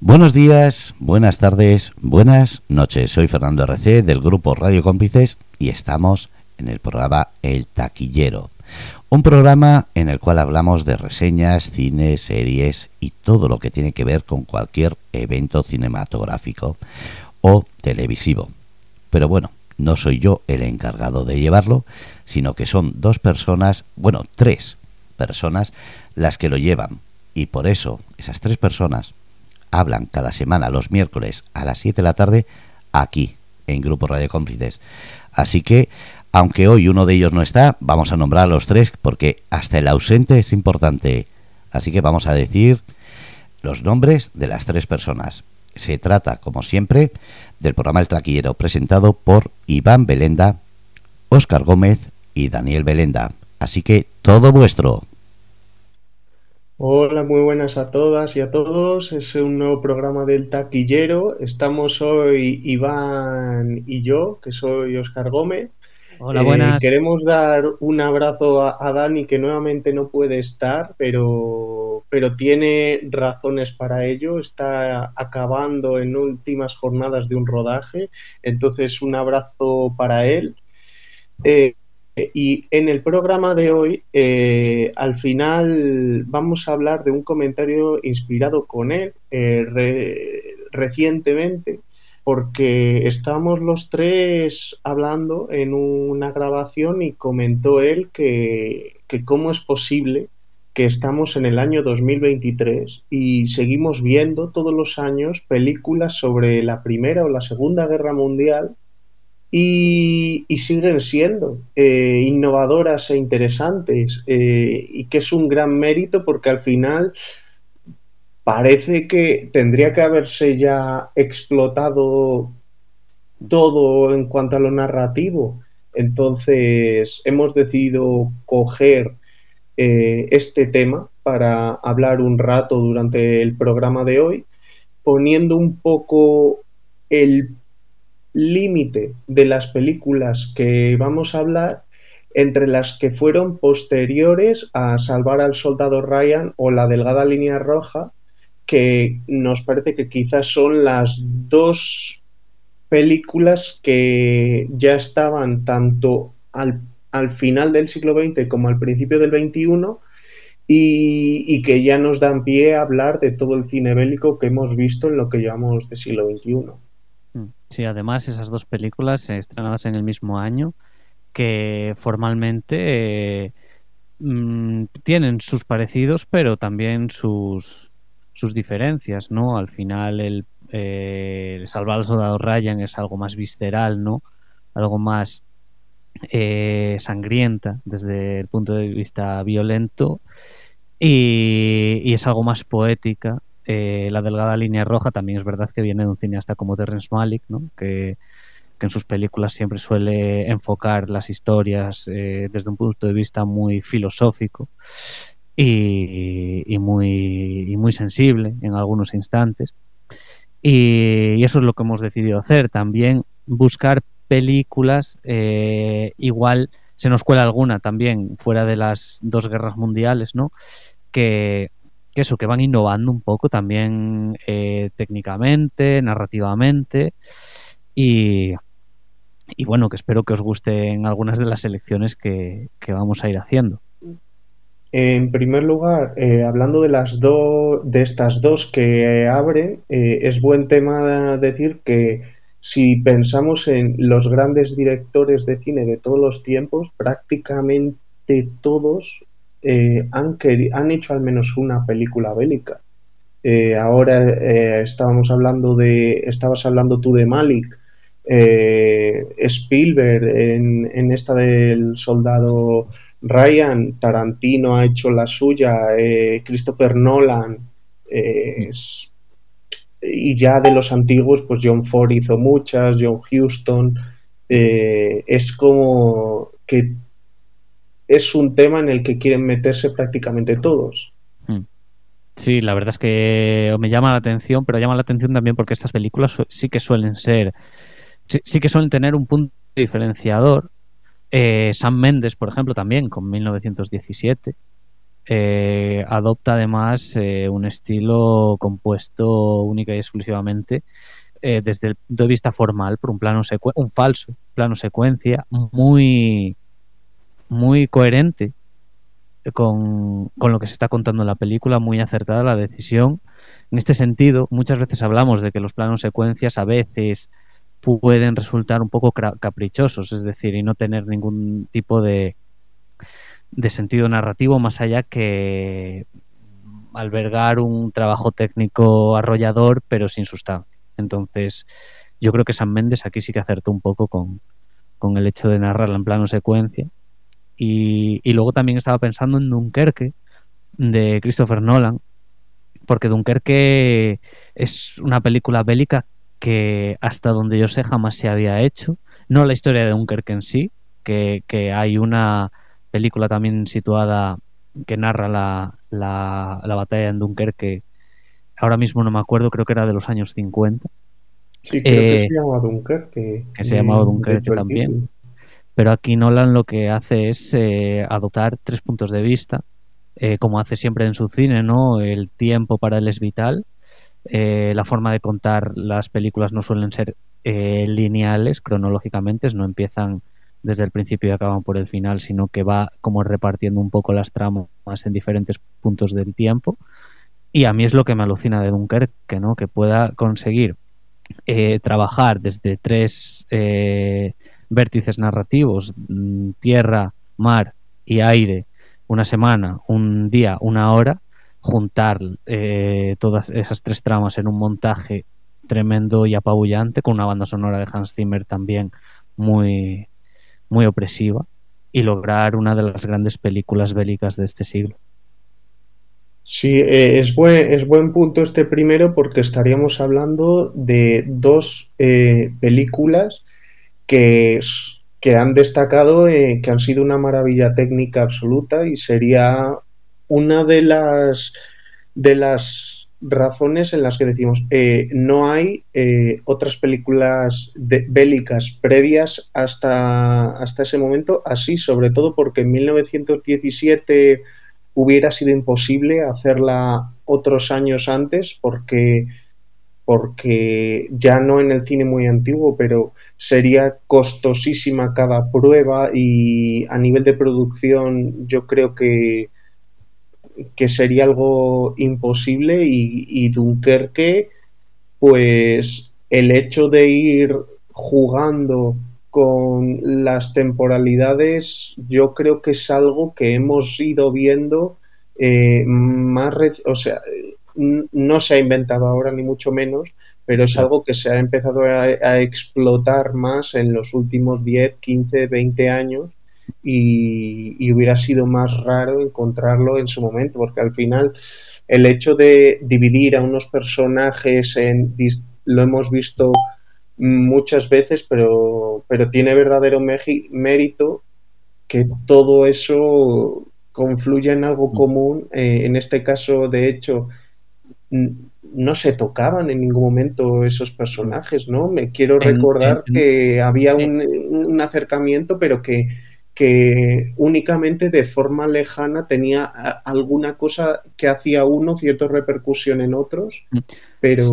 Buenos días, buenas tardes, buenas noches. Soy Fernando RC del grupo Radio Cómplices y estamos en el programa El Taquillero. Un programa en el cual hablamos de reseñas, cine, series y todo lo que tiene que ver con cualquier evento cinematográfico o televisivo. Pero bueno, no soy yo el encargado de llevarlo, sino que son dos personas, bueno, tres personas las que lo llevan. Y por eso esas tres personas hablan cada semana los miércoles a las 7 de la tarde aquí, en Grupo Radio Cómplices. Así que, aunque hoy uno de ellos no está, vamos a nombrar a los tres porque hasta el ausente es importante. Así que vamos a decir los nombres de las tres personas. Se trata, como siempre, del programa El Traquillero, presentado por Iván Belenda, Óscar Gómez y Daniel Belenda. Así que todo vuestro. Hola, muy buenas a todas y a todos. Es un nuevo programa del taquillero. Estamos hoy Iván y yo, que soy Oscar Gómez. Hola, buenas. Eh, queremos dar un abrazo a, Dani, que nuevamente no puede estar, pero, pero tiene razones para ello. Está acabando en últimas jornadas de un rodaje. Entonces, un abrazo para él. Eh, y en el programa de hoy, eh, al final, vamos a hablar de un comentario inspirado con él eh, recientemente, porque estábamos los tres hablando en una grabación y comentó él que, que cómo es posible que estamos en el año 2023 y seguimos viendo todos los años películas sobre la Primera o la Segunda Guerra Mundial y, siguen siendo eh, innovadoras e interesantes eh, y que es un gran mérito porque al final parece que tendría que haberse ya explotado todo en cuanto a lo narrativo. Entonces hemos decidido coger eh, este tema para hablar un rato durante el programa de hoy, poniendo un poco el límite de las películas que vamos a hablar entre las que fueron posteriores a Salvar al Soldado Ryan o La Delgada Línea Roja, que nos parece que quizás son las dos películas que ya estaban tanto al, al final del siglo XX como al principio del XXI y, que ya nos dan pie a hablar de todo el cine bélico que hemos visto en lo que llamamos de siglo XXI. Sí, además esas dos películas estrenadas en el mismo año que formalmente eh, mm, tienen sus parecidos pero también sus, sus diferencias, ¿no? Al final el, eh, Salvar al Soldado Ryan es algo más visceral, ¿no? Algo más eh, sangrienta desde el punto de vista violento y es algo más poética eh, la delgada línea roja también es verdad que viene de un cineasta como Terrence Malick, ¿no? que, en sus películas siempre suele enfocar las historias eh, desde un punto de vista muy filosófico y, muy, sensible en algunos instantes. Y, eso es lo que hemos decidido hacer, también buscar películas, eh, igual se nos cuela alguna también fuera de las dos guerras mundiales, ¿no? Que, eso, que van innovando un poco también eh, técnicamente, narrativamente y, bueno, que espero que os gusten algunas de las selecciones que, vamos a ir haciendo. En primer lugar, eh, hablando de las dos, de estas dos que abren, eh, es buen tema decir que si pensamos en los grandes directores de cine de todos los tiempos, prácticamente todos eh, han, han hecho al menos una película bélica. Eh, ahora eh, estábamos hablando de, estabas hablando tú de Malik, Spielberg en, esta del soldado Ryan, Tarantino ha hecho la suya, Christopher Nolan, y ya de los antiguos, pues John Ford hizo muchas, John Huston, es como que es un tema en el que quieren meterse prácticamente todos. Hmm. Sí, la verdad es que me llama la atención, pero llama la atención también porque estas películas sí que suelen ser, sí, que suelen tener un punto diferenciador. Eh, Sam Mendes, por ejemplo, también con 1917. eh, adopta además eh, un estilo compuesto única y exclusivamente eh, desde el punto de vista formal por un plano un falso plano secuencia muy muy coherente con, con, lo que se está contando en la película, muy acertada la decisión. En este sentido, muchas veces hablamos de que los planos secuencias a veces pueden resultar un poco caprichosos, es decir, y no tener ningún tipo de, de sentido narrativo más allá que albergar un trabajo técnico arrollador pero sin sustancia. Entonces, yo creo que San Méndez aquí sí que acertó un poco con, con el hecho de narrarla en plano secuencia. Y, y, luego también estaba pensando en Dunkerque de Christopher Nolan, porque Dunkerque es una película bélica que hasta donde yo sé jamás se había hecho. No la historia de Dunkerque en sí, que, que hay una película también situada que narra la, la, la, batalla en Dunkerque. Ahora mismo no me acuerdo, creo que era de los años 50. Sí, creo que se llamaba Dunkerque. Que se llamaba Dunkerque también. Pero aquí Nolan lo que hace es eh, adoptar tres puntos de vista, eh, como hace siempre en su cine, ¿no? El tiempo para él es vital. Eh, la forma de contar las películas no suelen ser lineales cronológicamente, no empiezan desde el principio y acaban por el final, sino que va como repartiendo un poco las tramas en diferentes puntos del tiempo. Y a mí es lo que me alucina de Dunkerque, ¿no? Que pueda conseguir trabajar desde tres vértices narrativos, mm, tierra, mar y aire, una semana, un día, una hora, juntar eh, todas esas tres tramas en un montaje tremendo y apabullante, con una banda sonora de Hans Zimmer también muy, muy opresiva y lograr una de las grandes películas bélicas de este siglo. Sí, eh, es, buen, es buen punto este primero porque estaríamos hablando de dos eh, películas que, que, han destacado, eh, que han sido una maravilla técnica absoluta y sería una de las de las razones en las que decimos eh, no hay eh, otras películas bélicas previas hasta, hasta ese momento, así sobre todo porque en 1917 hubiera sido imposible hacerla otros años antes porque porque ya no en el cine muy antiguo, pero sería costosísima cada prueba y a nivel de producción yo creo que que sería algo imposible y, Dunkerque, pues el hecho de ir jugando con las temporalidades, yo creo que es algo que hemos ido viendo eh, más, o sea, no se ha inventado ahora ni mucho menos, pero es algo que se ha empezado a, a explotar más en los últimos 10, 15, 20 años y, hubiera sido más raro encontrarlo en su momento, porque al final el hecho de dividir a unos personajes en lo hemos visto muchas veces, pero, pero tiene verdadero mérito que todo eso confluya en algo mm. común. Eh, en este caso, de hecho, no se tocaban en ningún momento esos personajes, ¿no? Me quiero recordar que había un, un, acercamiento, pero que que únicamente de forma lejana tenía alguna cosa que hacía uno cierta repercusión en otros, mm. pero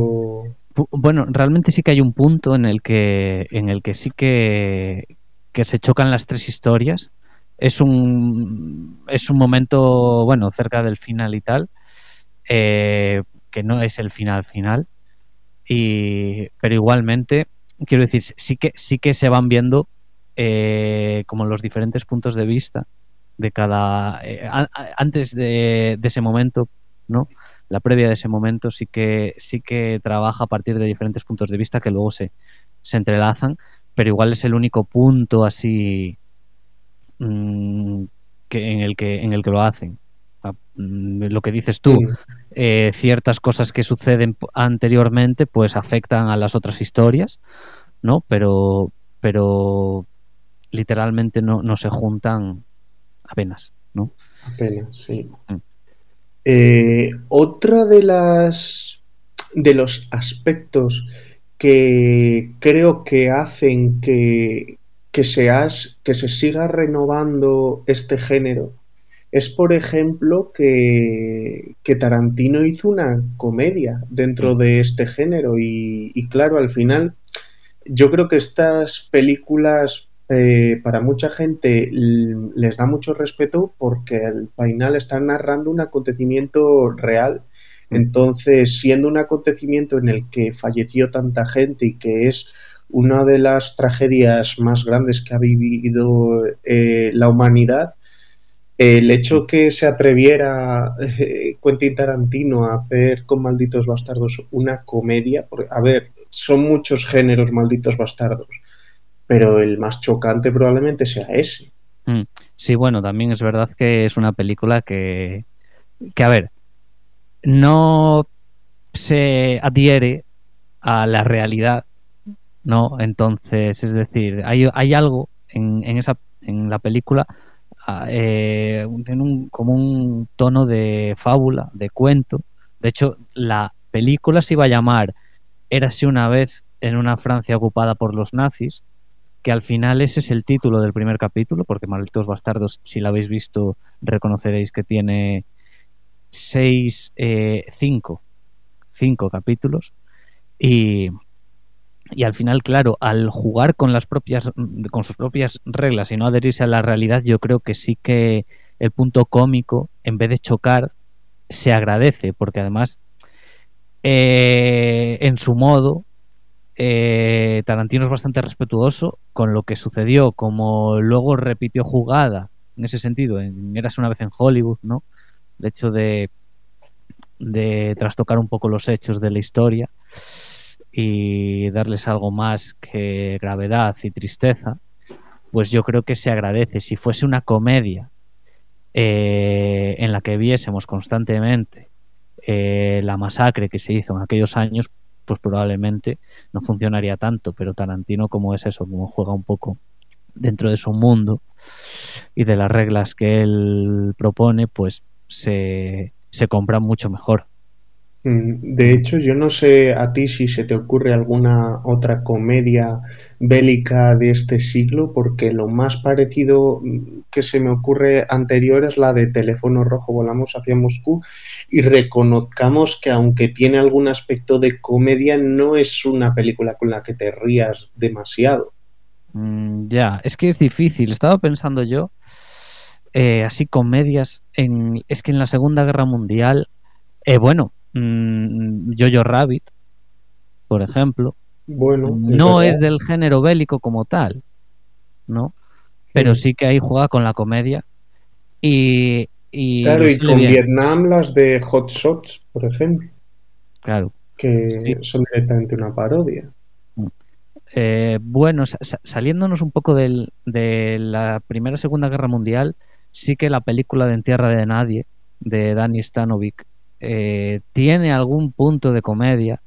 bueno, realmente sí que hay un punto en el que en el que sí que, que se chocan las tres historias. Es un es un momento bueno cerca del final y tal, eh, que no es el final final. Y pero igualmente quiero decir sí que sí que se van viendo eh, como los diferentes puntos de vista de cada eh, antes de, ese momento no la previa de ese momento sí que sí que trabaja a partir de diferentes puntos de vista que luego se, se entrelazan pero igual es el único punto así mm, que en el que en el que lo hacen. Mm, lo que dices tú eh, ciertas cosas que suceden anteriormente pues afectan a las otras historias no pero pero literalmente no, no se juntan apenas, ¿no? Apenas, sí. Mm. Eh, otra de las de los aspectos que creo que hacen que, que, se que se siga renovando este género es, por ejemplo, que, que Tarantino hizo una comedia dentro de este género y, y claro, al final yo creo que estas películas eh, para mucha gente les da mucho respeto porque al final están narrando un acontecimiento real. Entonces, siendo un acontecimiento en el que falleció tanta gente y que es una de las tragedias más grandes que ha vivido eh, la humanidad, el hecho que se atreviera eh, Quentin Tarantino a hacer con Malditos Bastardos una comedia, porque, a ver, son muchos géneros Malditos Bastardos, pero el más chocante probablemente sea ese. Mm. Sí, bueno, también es verdad que es una película que, que a ver, no se adhiere a la realidad, ¿no? Entonces, es decir, hay, hay algo en, en, esa, en la película eh, en un, como un tono de fábula, de cuento. De hecho, la película se iba a llamar Érase una vez en una Francia ocupada por los nazis, que al final ese es el título del primer capítulo, porque Malditos Bastardos, si lo habéis visto, reconoceréis que tiene seis, eh, cinco, cinco capítulos. Y, y al final, claro, al jugar con las propias, con sus propias reglas y no adherirse a la realidad, yo creo que sí que el punto cómico, en vez de chocar, se agradece, porque además, eh, en su modo, eh, Tarantino es bastante respetuoso con lo que sucedió, como luego repitió jugada en ese sentido, en Eras una vez en Hollywood, ¿no? El hecho de, de trastocar un poco los hechos de la historia y darles algo más que gravedad y tristeza, pues yo creo que se agradece. Si fuese una comedia eh, en la que viésemos constantemente eh, la masacre que se hizo en aquellos años, pues probablemente no funcionaría tanto, pero Tarantino como es eso, como juega un poco dentro de su mundo y de las reglas que él propone, pues se, se compra mucho mejor. Mm, de hecho, yo no sé a ti si se te ocurre alguna otra comedia bélica de este siglo, porque lo más parecido mm, que se me ocurre anterior es la de Teléfono Rojo, volamos hacia Moscú y reconozcamos que aunque tiene algún aspecto de comedia, no es una película con la que te rías demasiado. Mm, ya, es que es difícil. Estaba pensando yo, eh, así comedias, en, es que en la Segunda Guerra Mundial, eh, bueno, mmm, Jojo Rabbit, por ejemplo, bueno, no es del género bélico como tal, ¿no? Pero sí que ahí juega con la comedia y... y claro, y con bien. Vietnam las de Hot Shots, por ejemplo. Claro. Que sí. son directamente una parodia. Eh, bueno, sa saliéndonos un poco del, de la Primera Segunda Guerra Mundial, sí que la película de En Tierra de Nadie, de Danny Stanovic, eh, tiene algún punto de comedia.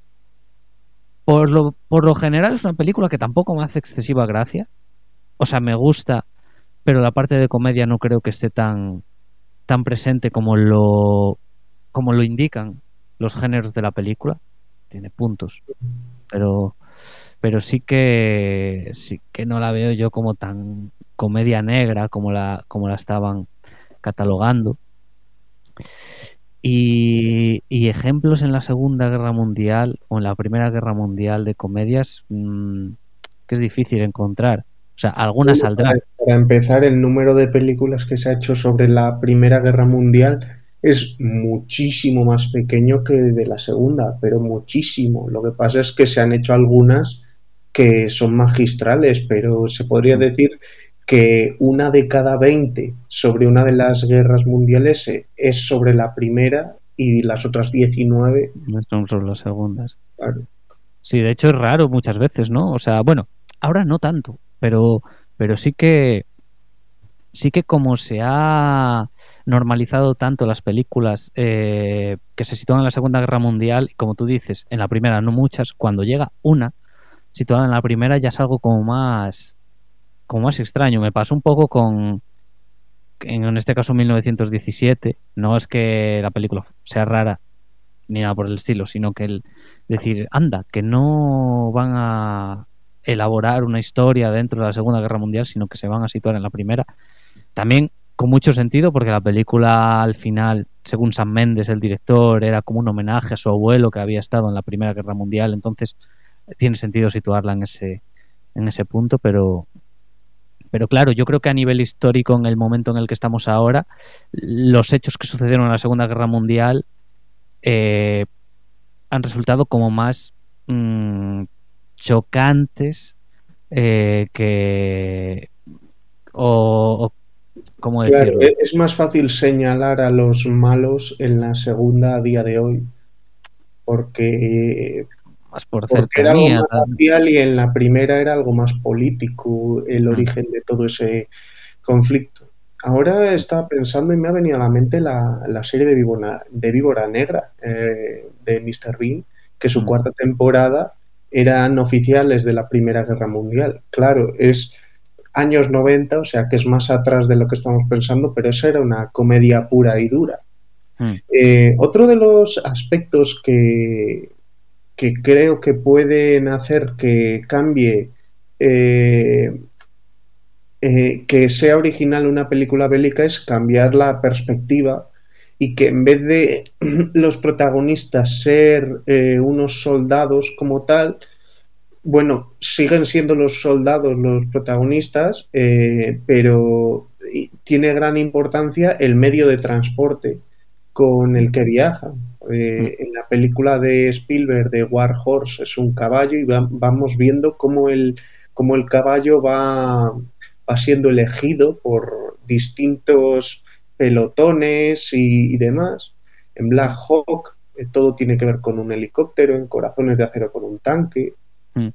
Por lo, por lo general es una película que tampoco me hace excesiva gracia. O sea, me gusta, pero la parte de comedia no creo que esté tan, tan presente como lo, como lo indican los géneros de la película. Tiene puntos, pero, pero sí que sí que no la veo yo como tan comedia negra como la, como la estaban catalogando. Y, y, ejemplos en la Segunda Guerra Mundial o en la Primera Guerra Mundial de comedias mmm, que es difícil encontrar. O sea, algunas saldrán. Para empezar, el número de películas que se ha hecho sobre la Primera Guerra Mundial es muchísimo más pequeño que de la Segunda, pero muchísimo. Lo que pasa es que se han hecho algunas que son magistrales, pero se podría decir que una de cada 20 sobre una de las guerras mundiales es sobre la primera y las otras 19 no son sobre las segundas. Claro. Sí, de hecho es raro muchas veces, ¿no? O sea, bueno, ahora no tanto, pero pero sí que sí que como se ha normalizado tanto las películas eh, que se sitúan en la Segunda Guerra Mundial, como tú dices, en la primera no muchas, cuando llega una situada en la primera ya es algo como más como más extraño. Me pasó un poco con, en este caso 1917. No es que la película sea rara ni nada por el estilo, sino que el decir, anda, que no van a elaborar una historia dentro de la Segunda Guerra Mundial, sino que se van a situar en la primera. También con mucho sentido porque la película al final, según Sam Mendes, el director, era como un homenaje a su abuelo que había estado en la Primera Guerra Mundial, entonces tiene sentido situarla en ese, en ese punto, pero, pero claro, yo creo que a nivel histórico, en el momento en el que estamos ahora, los hechos que sucedieron en la Segunda Guerra Mundial eh, han resultado como más mmm, chocantes eh, que o, ¿Cómo claro, e-, es más fácil señalar a los malos en la segunda a día de hoy. Porque, más por porque era algo más social y en la primera era algo más político el mm. origen de todo ese conflicto. Ahora estaba pensando y me ha venido a la mente la, la serie de Víbora, de Víbora Negra eh, de Mr. Bean, que su mm. cuarta temporada eran oficiales de la Primera Guerra Mundial. Claro, es años 90, o sea que es más atrás de lo que estamos pensando, pero esa era una comedia pura y dura. Hmm. Eh, otro de los aspectos que, que, creo que pueden hacer que cambie, eh, eh, que sea original una película bélica es cambiar la perspectiva y que en vez de los protagonistas ser unos soldados como tal, bueno, siguen siendo los soldados los protagonistas, eh, pero tiene gran importancia el medio de transporte con el que viajan. Eh, mm. en la película de Spielberg de War Horse es un caballo y vamos viendo cómo el, cómo el caballo va, va siendo elegido por distintos pelotones y, demás. En Black Hawk eh, todo tiene que ver con un helicóptero, en Corazones de Acero con un tanque. Mm.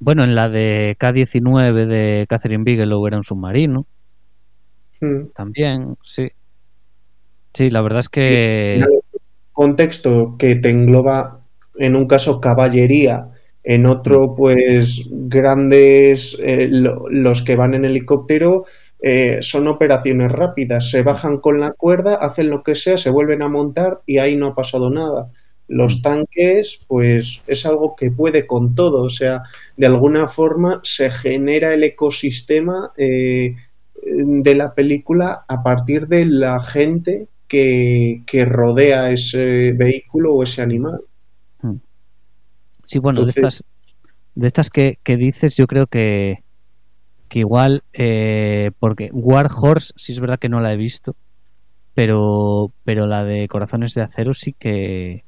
Bueno, en la de K-19 de Catherine Bigelow era un submarino. Mm. También, sí. Sí, la verdad es que... Contexto que te engloba, en un caso, caballería, en otro, mm. pues, grandes, eh, los que van en helicóptero, eh, son operaciones rápidas. Se bajan con la cuerda, hacen lo que sea, se vuelven a montar y ahí no ha pasado nada. Los mm. tanques, pues es algo que puede con todo, o sea, de alguna forma se genera el ecosistema eh, de la película a partir de la gente que, rodea ese vehículo o ese animal. Mm. Sí, bueno, de estas, de estas que, dices, yo creo que, que igual, eh, porque War Horse, sí es verdad que no la he visto, pero, pero la de Corazones de Acero sí que,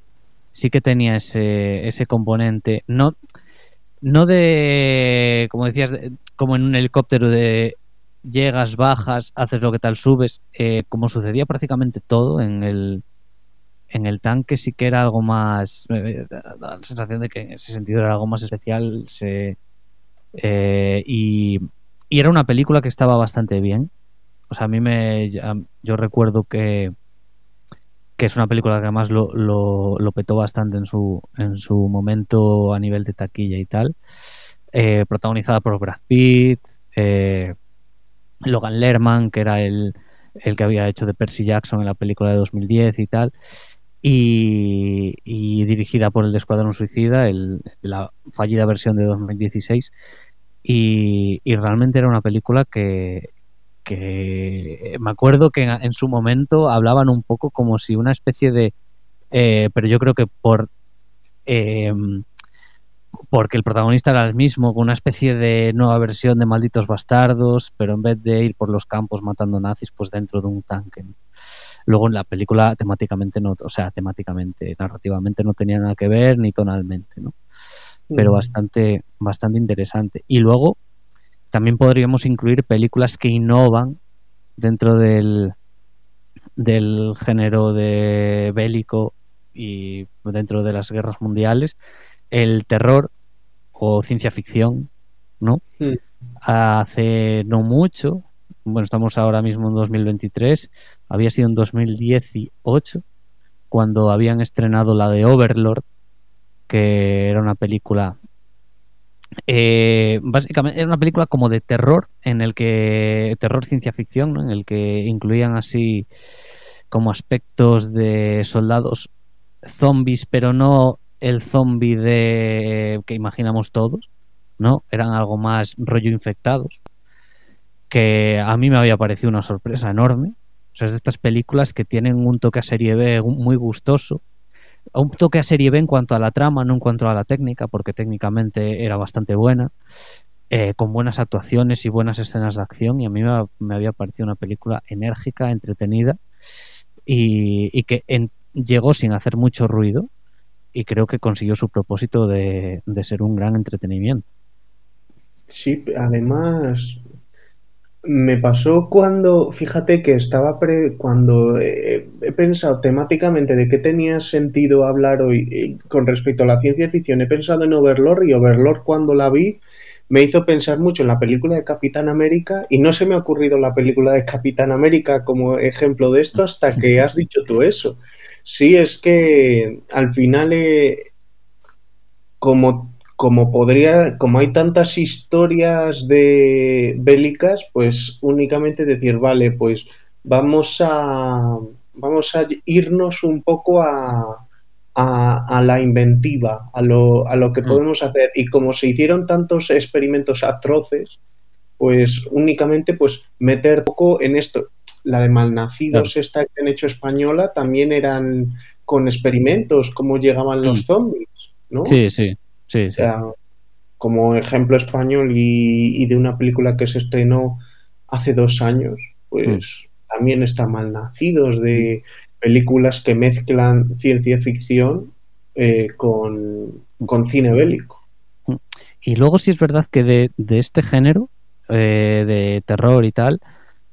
sí que tenía ese, ese componente. No, no de, como decías, como en un helicóptero de llegas, bajas, haces lo que tal, subes, eh, como sucedía prácticamente todo en el, en el tanque sí que era algo más, eh, da la sensación de que en ese sentido era algo más especial se, eh, y, y, era una película que estaba bastante bien. O sea, a mí me, yo recuerdo que que es una película que además lo, lo, petó bastante en su, en su momento a nivel de taquilla y tal. Eh, protagonizada por Brad Pitt, eh, Logan Lerman, que era el, el, que había hecho de Percy Jackson en la película de 2010 y tal. Y, dirigida por el de Escuadrón Suicida, el, la fallida versión de 2016. Y, y realmente era una película que, que me acuerdo que en, su momento hablaban un poco como si una especie de eh, pero yo creo que por eh, porque el protagonista era el mismo, con una especie de nueva versión de Malditos Bastardos, pero en vez de ir por los campos matando nazis, pues dentro de un tanque. Luego en la película temáticamente no, o sea, temáticamente, narrativamente no tenía nada que ver, ni tonalmente, ¿no? Pero bastante, bastante interesante. Y luego, también podríamos incluir películas que innovan dentro del, del género de bélico y dentro de las guerras mundiales, el terror o ciencia ficción, ¿no? Hace no mucho, bueno, estamos ahora mismo en 2023, había sido en 2018 cuando habían estrenado la de Overlord, que era una película eh, básicamente era una película como de terror, en el que terror ciencia ficción, en el que incluían así como aspectos de soldados zombies, pero no el zombie de que imaginamos todos, ¿no? Eran algo más rollo infectados. que a mí me había parecido una sorpresa enorme. O sea, es de estas películas que tienen un toque a serie B muy gustoso. Un toque a serie B en cuanto a la trama, no en cuanto a la técnica, porque técnicamente era bastante buena. Eh, con buenas actuaciones y buenas escenas de acción y a mí me, había parecido una película enérgica, entretenida y, que llegó sin hacer mucho ruido y creo que consiguió su propósito de, ser un gran entretenimiento. Sí, además me pasó cuando, fíjate que estaba pre, cuando he, pensado temáticamente de qué tenía sentido hablar hoy eh, con respecto a la ciencia ficción, he pensado en Overlord y Overlord cuando la vi me hizo pensar mucho en la película de Capitán América y no se me ha ocurrido la película de Capitán América como ejemplo de esto hasta que has dicho tú eso. Sí, es que al final, eh, como, como podría, como hay tantas historias de bélicas, pues únicamente decir, vale, pues vamos a, vamos a irnos un poco a, a, la inventiva, a lo, a lo que mm. podemos hacer. Y como se hicieron tantos experimentos atroces, pues únicamente pues meter poco en esto. La de malnacidos, esta que han hecho española, también eran con experimentos, cómo llegaban los mm. zombies, ¿no? Sí, sí, sí. como ejemplo español y, de una película que se estrenó hace dos años, pues mm. también está malnacidos de películas que mezclan ciencia ficción eh, con, cine bélico. Y luego sí es verdad que de, este género, eh, de terror y tal,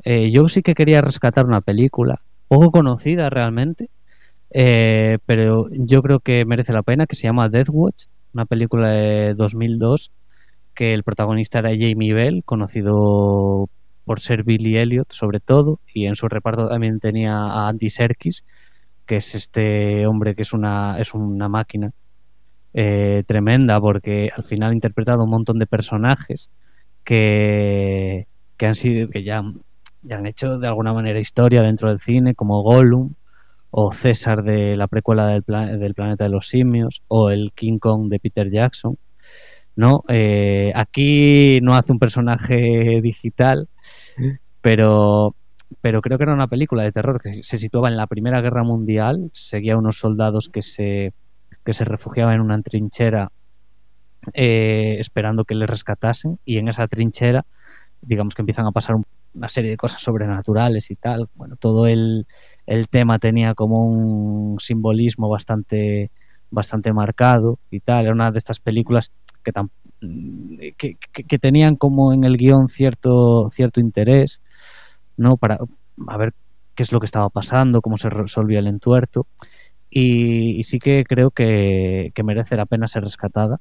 eh, yo sí que quería rescatar una película, poco conocida realmente, pero yo creo que merece la pena, que se llama Death Watch, una película de 2002, que el protagonista era Jamie Bell, conocido por ser Billy Elliot sobre todo, y en su reparto también tenía a Andy Serkis, que es este hombre que es una, es una máquina eh, tremenda, porque al final ha interpretado un montón de personajes que, que han sido, que ya, ya han hecho de alguna manera historia dentro del cine, como Gollum, o César de la precuela del, del planeta de los simios, o el King Kong de Peter Jackson. ¿no? Eh, aquí no hace un personaje digital, pero, pero creo que era una película de terror que se situaba en la Primera Guerra Mundial, seguía unos soldados que se, que se refugiaban en una trinchera eh, esperando que les rescatasen y en esa trinchera digamos que empiezan a pasar una serie de cosas sobrenaturales y tal. Bueno, todo el, el tema tenía como un simbolismo bastante bastante marcado y tal. Era una de estas películas que, que, tenían como en el guion cierto, cierto interés, ¿no? Para a ver qué es lo que estaba pasando, cómo se resolvía el entuerto. Y, sí que creo que, merece la pena ser rescatada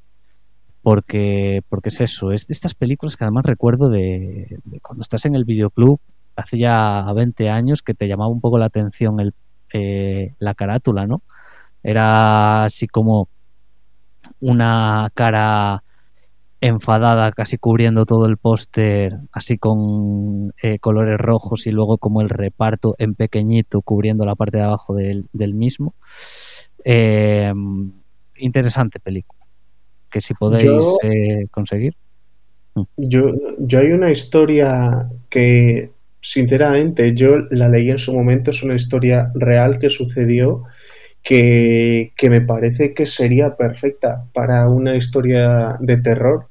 porque, porque es eso, es de estas películas que además recuerdo de, cuando estás en el videoclub hace ya 20 años que te llamaba un poco la atención el, eh, la carátula, ¿no? Era así como una cara enfadada casi cubriendo todo el póster así con eh, colores rojos y luego como el reparto en pequeñito cubriendo la parte de abajo del, mismo eh, interesante película que si podéis eh, conseguir mm. yo, yo hay una historia que sinceramente yo la leí en su momento es una historia real que sucedió que, me parece que sería perfecta para una historia de terror,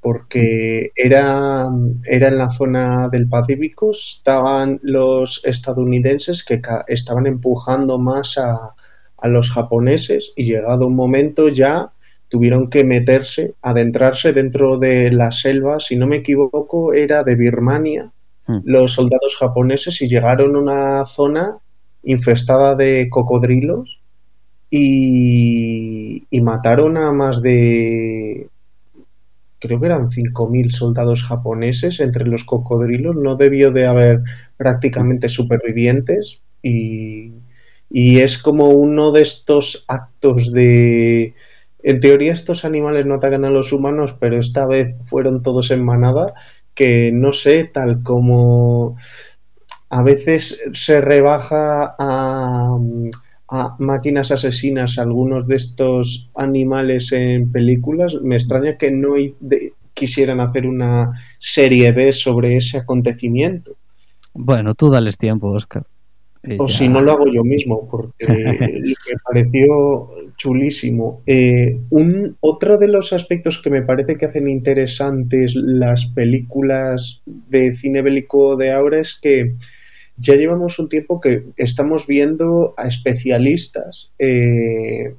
porque era, era en la zona del Pacífico, estaban los estadounidenses que estaban empujando más a, a los japoneses y llegado un momento ya tuvieron que meterse, adentrarse dentro de la selva, si no me equivoco, era de Birmania, hmm. los soldados japoneses y llegaron a una zona infestada de cocodrilos y, mataron a más de, creo que eran 5.000 soldados japoneses entre los cocodrilos, no debió de haber prácticamente supervivientes y, y es como uno de estos actos de... En teoría estos animales no atacan a los humanos, pero esta vez fueron todos en manada, que no sé, tal como a veces se rebaja a a máquinas asesinas algunos de estos animales en películas, me extraña que no quisieran hacer una serie B sobre ese acontecimiento. Bueno, tú dales tiempo, Oscar. O si no lo hago yo mismo, porque me pareció chulísimo. Eh, un, otro de los aspectos que me parece que hacen interesantes las películas de cine bélico de ahora es que ya llevamos un tiempo que estamos viendo a especialistas, eh,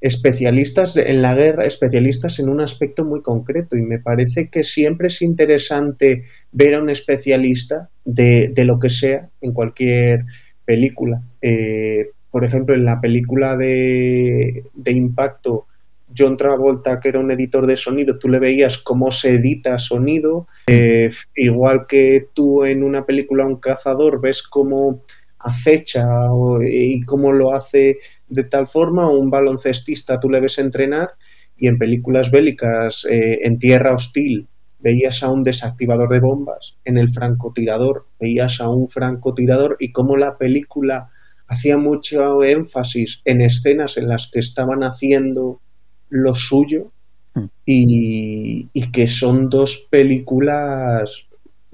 especialistas en la guerra, especialistas en un aspecto muy concreto y me parece que siempre es interesante ver a un especialista de, de lo que sea en cualquier película. Eh, por ejemplo, en la película de, de, Impacto, John Travolta, que era un editor de sonido, tú le veías cómo se edita sonido, eh, igual que tú en una película Un cazador ves cómo acecha y cómo lo hace de tal forma, o un baloncestista tú le ves entrenar, y en películas bélicas, eh, en tierra hostil, veías a un desactivador de bombas, en el francotirador veías a un francotirador y cómo la película hacía mucho énfasis en escenas en las que estaban haciendo lo suyo hmm. y, y, que son dos películas,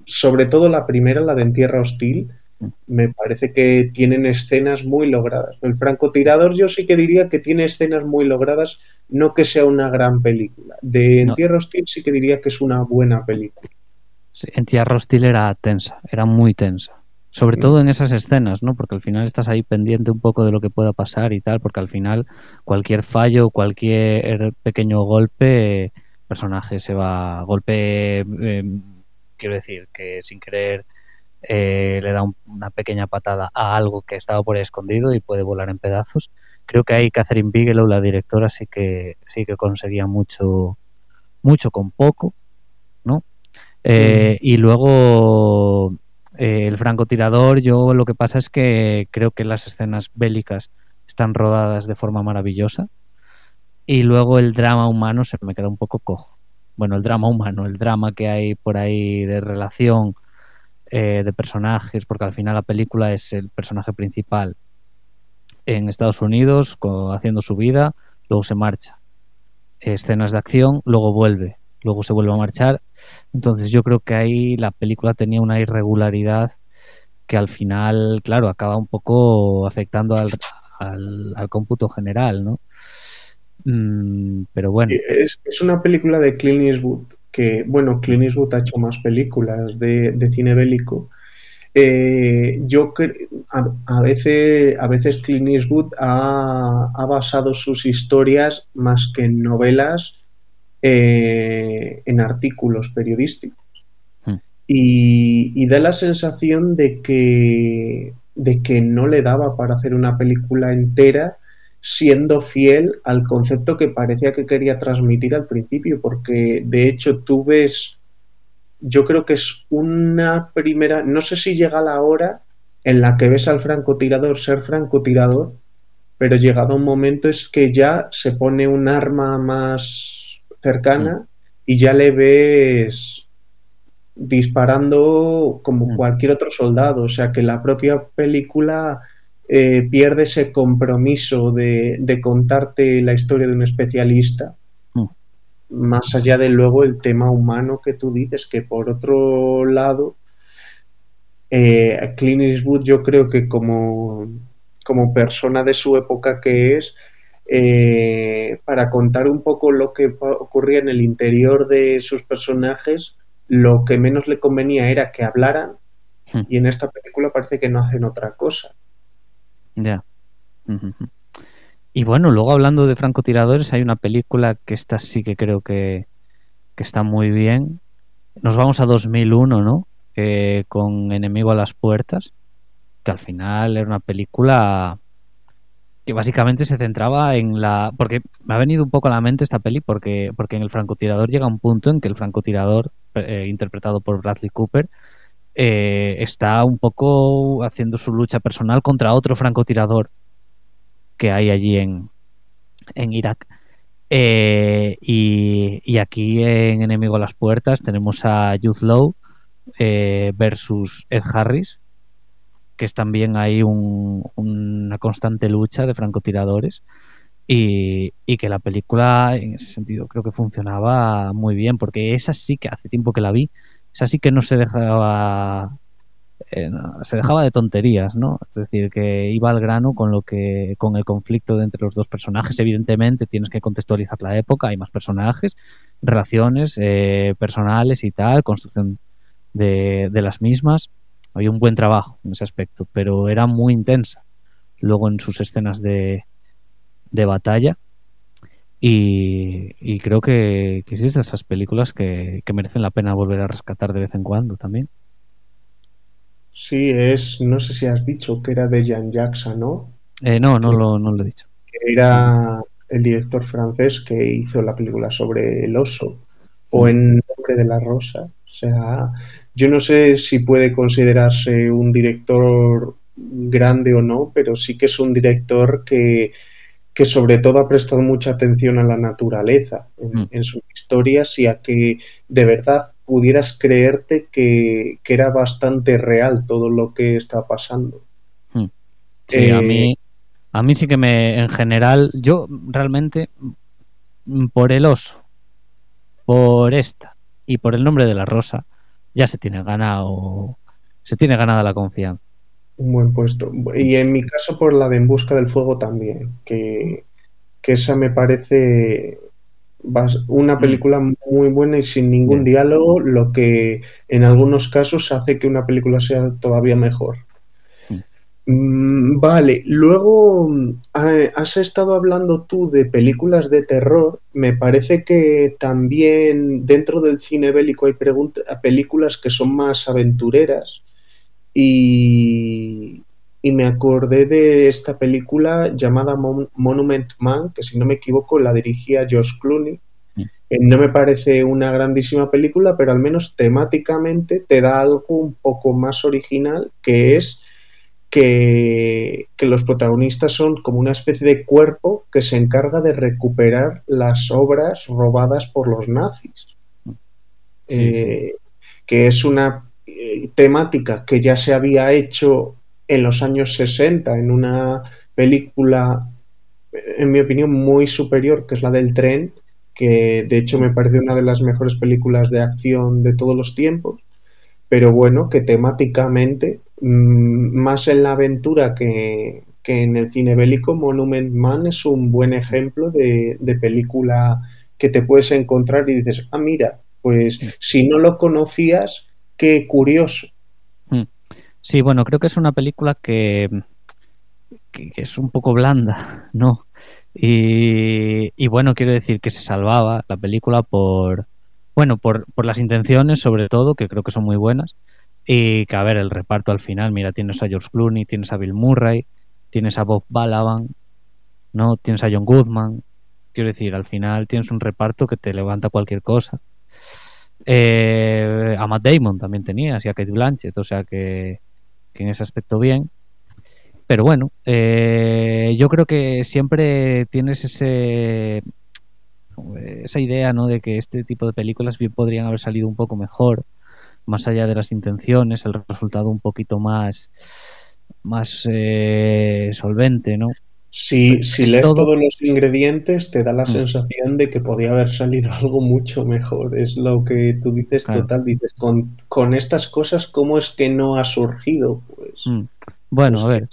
sobre todo la primera, la de En Tierra Hostil, me parece que tienen escenas muy logradas. El francotirador yo sí que diría que tiene escenas muy logradas, no que sea una gran película. De Entierro Hostil sí que diría que es una buena película. Sí, Entierro Hostil era tensa, era muy tensa. Sobre todo en esas escenas, ¿no? Porque al final estás ahí pendiente un poco de lo que pueda pasar y tal, porque al final cualquier fallo, cualquier pequeño golpe, personaje se va, golpe, eh, quiero decir, que sin querer eh, le da una pequeña patada a algo que estaba por ahí escondido y puede volar en pedazos. Creo que ahí Catherine Bigelow, la directora, sí que sí que conseguía mucho, mucho con poco, ¿no? Eh, y luego eh, el francotirador, yo lo que pasa es que creo que las escenas bélicas están rodadas de forma maravillosa y luego el drama humano se me queda un poco cojo. Bueno, el drama humano, el drama que hay por ahí de relación eh, de personajes, porque al final la película es el personaje principal en Estados Unidos haciendo su vida, luego se marcha. Escenas de acción, luego vuelve, luego se vuelve a marchar. Entonces yo creo que ahí la película tenía una irregularidad que al final, claro, acaba un poco afectando al, al, cómputo general, ¿no? Mm, pero bueno. es, es, una película de Clint Eastwood que, bueno, Clint Eastwood ha hecho más películas de, cine bélico. Eh, yo a, a, veces, a veces Clint Eastwood ha, basado sus historias más que en novelas eh, en artículos periodísticos. Hmm. Y, y, da la sensación de que, de que no le daba para hacer una película entera siendo fiel al concepto que parecía que quería transmitir al principio, porque de hecho tú ves, yo creo que es una primera, no sé si llega la hora en la que ves al francotirador ser francotirador, pero llegado un momento es que ya se pone un arma más cercana mm. y ya le ves disparando como mm. cualquier otro soldado, o sea que la propia película eh, pierde ese compromiso de, contarte la historia de un especialista, mm. más allá de luego el tema humano que tú dices, que por otro lado, eh, Clint Eastwood yo creo que como, como persona de su época que es, eh, para contar un poco lo que ocurría en el interior de sus personajes, lo que menos le convenía era que hablaran, mm. y en esta película parece que no hacen otra cosa. Ya. Y bueno, luego hablando de francotiradores, hay una película que esta sí que creo que, está muy bien. Nos vamos a 2001, ¿no? con Enemigo a las Puertas, que al final era una película que básicamente se centraba en la... Porque me ha venido un poco a la mente esta peli, porque, porque en el francotirador llega un punto en que el francotirador, eh, interpretado por Bradley Cooper, eh, está un poco haciendo su lucha personal contra otro francotirador que hay allí en, en Irak. Eh, y, aquí en Enemigo a las Puertas tenemos a Youth Low versus Ed Harris, que es también ahí una constante lucha de francotiradores. y, que la película en ese sentido creo que funcionaba muy bien porque esa sí que hace tiempo que la vi esa sí que no se dejaba eh, se dejaba de tonterías, ¿no? Es decir, que iba al grano con lo que con el conflicto entre los dos personajes. Evidentemente, tienes que contextualizar la época, hay más personajes, relaciones eh, personales y tal, construcción de las mismas. Había un buen trabajo en ese aspecto, pero era muy intensa. Luego en sus escenas de, de batalla. Y, creo que, que sí es de esas películas que, que merecen la pena volver a rescatar de vez en cuando también. Sí, es, no sé si has dicho que era de Jean Jackson, ¿no? Eh, no, no lo, no lo he dicho. Era el director francés que hizo la película sobre el oso o en nombre de la rosa. O sea, yo no sé si puede considerarse un director grande o no, pero sí que es un director que, que sobre todo ha prestado mucha atención a la naturaleza en, mm. en sus historias y a que de verdad pudieras creerte que, era bastante real todo lo que está pasando. Hmm. Sí, a eh, mí a mí sí que me en general yo realmente mm, por el oso, por esta y por el nombre de la rosa ya se tiene ganado se tiene ganada la confianza. Un buen puesto. Y en mi caso por la de En busca del fuego también, que, que esa me parece una mm. película muy buena y sin ningún diálogo, lo que en algunos casos hace que una película sea todavía mejor. Mm. Mm, vale, luego has estado hablando tú de películas de terror. Me parece que también dentro del cine bélico hay películas que son más aventureras y, y me acordé de esta película llamada Monument Man, que si no me equivoco la dirigía Josh Clooney. Mm. no me parece una grandísima película, pero al menos temáticamente te da algo un poco más original, que es que, que, los protagonistas son como una especie de cuerpo que se encarga de recuperar las obras robadas por los nazis. Eh, que es una eh, temática que ya se había hecho en los años 60 en una película, en mi opinión, muy superior, que es la del tren, que de hecho me parece una de las mejores películas de acción de todos los tiempos, pero bueno, que temáticamente, mm, más en la aventura que, en el cine bélico, Monument Man es un buen ejemplo de, de película que te puedes encontrar y dices, ah, mira, pues si no lo conocías, qué curioso. Sí, bueno, creo que es una película que, que, es un poco blanda, ¿no? Y, bueno, quiero decir que se salvaba la película por, bueno, por, por las intenciones sobre todo, que creo que son muy buenas, y que a ver, el reparto al final, mira, tienes a George Clooney, tienes a Bill Murray, tienes a Bob Balaban, ¿no? Tienes a John Goodman, quiero decir, al final tienes un reparto que te levanta cualquier cosa. Eh, a Matt Damon también tenías y a Kate Blanchett, o sea que en ese aspecto bien. Pero bueno, eh, yo creo que siempre tienes ese esa idea ¿no? de que este tipo de películas bien podrían haber salido un poco mejor, más allá de las intenciones, el resultado un poquito más, más eh, solvente, ¿no? Si, si lees todos los ingredientes, te da la mm. sensación de que podía haber salido algo mucho mejor. Es lo que tú dices total. Dices, con, con, estas cosas, ¿cómo es que no ha surgido? Pues, mm. Bueno, a ver,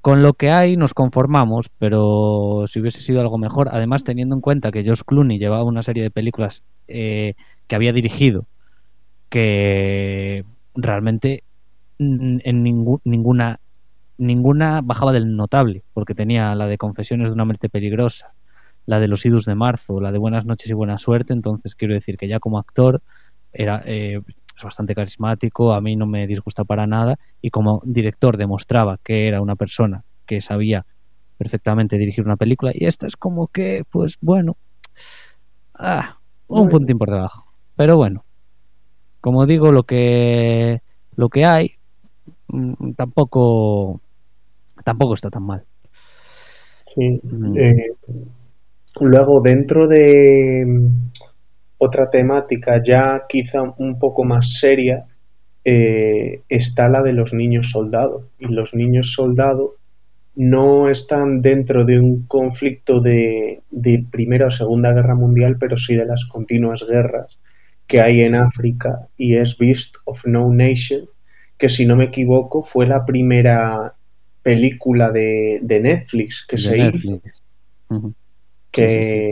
con, lo que hay nos conformamos, pero si hubiese sido algo mejor, además teniendo en cuenta que Josh Clooney llevaba una serie de películas eh, que había dirigido, que realmente en ninguna ninguna bajaba del notable, porque tenía la de Confesiones de una mente peligrosa, la de Los idus de marzo, la de Buenas noches y buena suerte, entonces quiero decir que ya como actor era eh, es bastante carismático, a mí no me disgusta para nada y como director demostraba que era una persona que sabía perfectamente dirigir una película y esta es como que, pues bueno, ah, un puntín por debajo. Pero bueno, como digo, lo que lo que hay mm, tampoco tampoco está tan mal. Sí. Mm. Eh, luego, dentro de mm, otra temática ya quizá un poco más seria, eh, está la de los niños soldados. Y los niños soldados no están dentro de un conflicto de, de Primera o Segunda Guerra Mundial, pero sí de las continuas guerras que hay en África y es Beast of No Nation, que si no me equivoco fue la primera película de, de Netflix que De se Netflix. hizo, que, Sí, sí,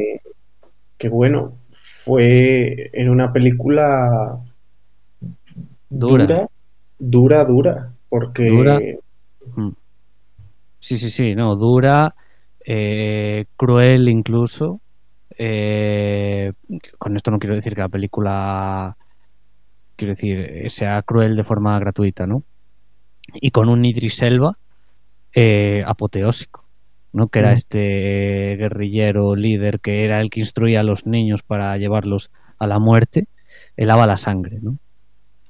que bueno, fue en una película Dura. dura, dura, dura, porque Dura. Sí, sí, sí, no, dura, eh, cruel incluso. Eh, con esto no quiero decir que la película, quiero decir, sea cruel de forma gratuita, ¿no? Y con un Idris Elba eh, apoteósico, ¿no? Que era Mm. este guerrillero líder que era el que instruía a los niños para llevarlos a la muerte, helaba la sangre, ¿no?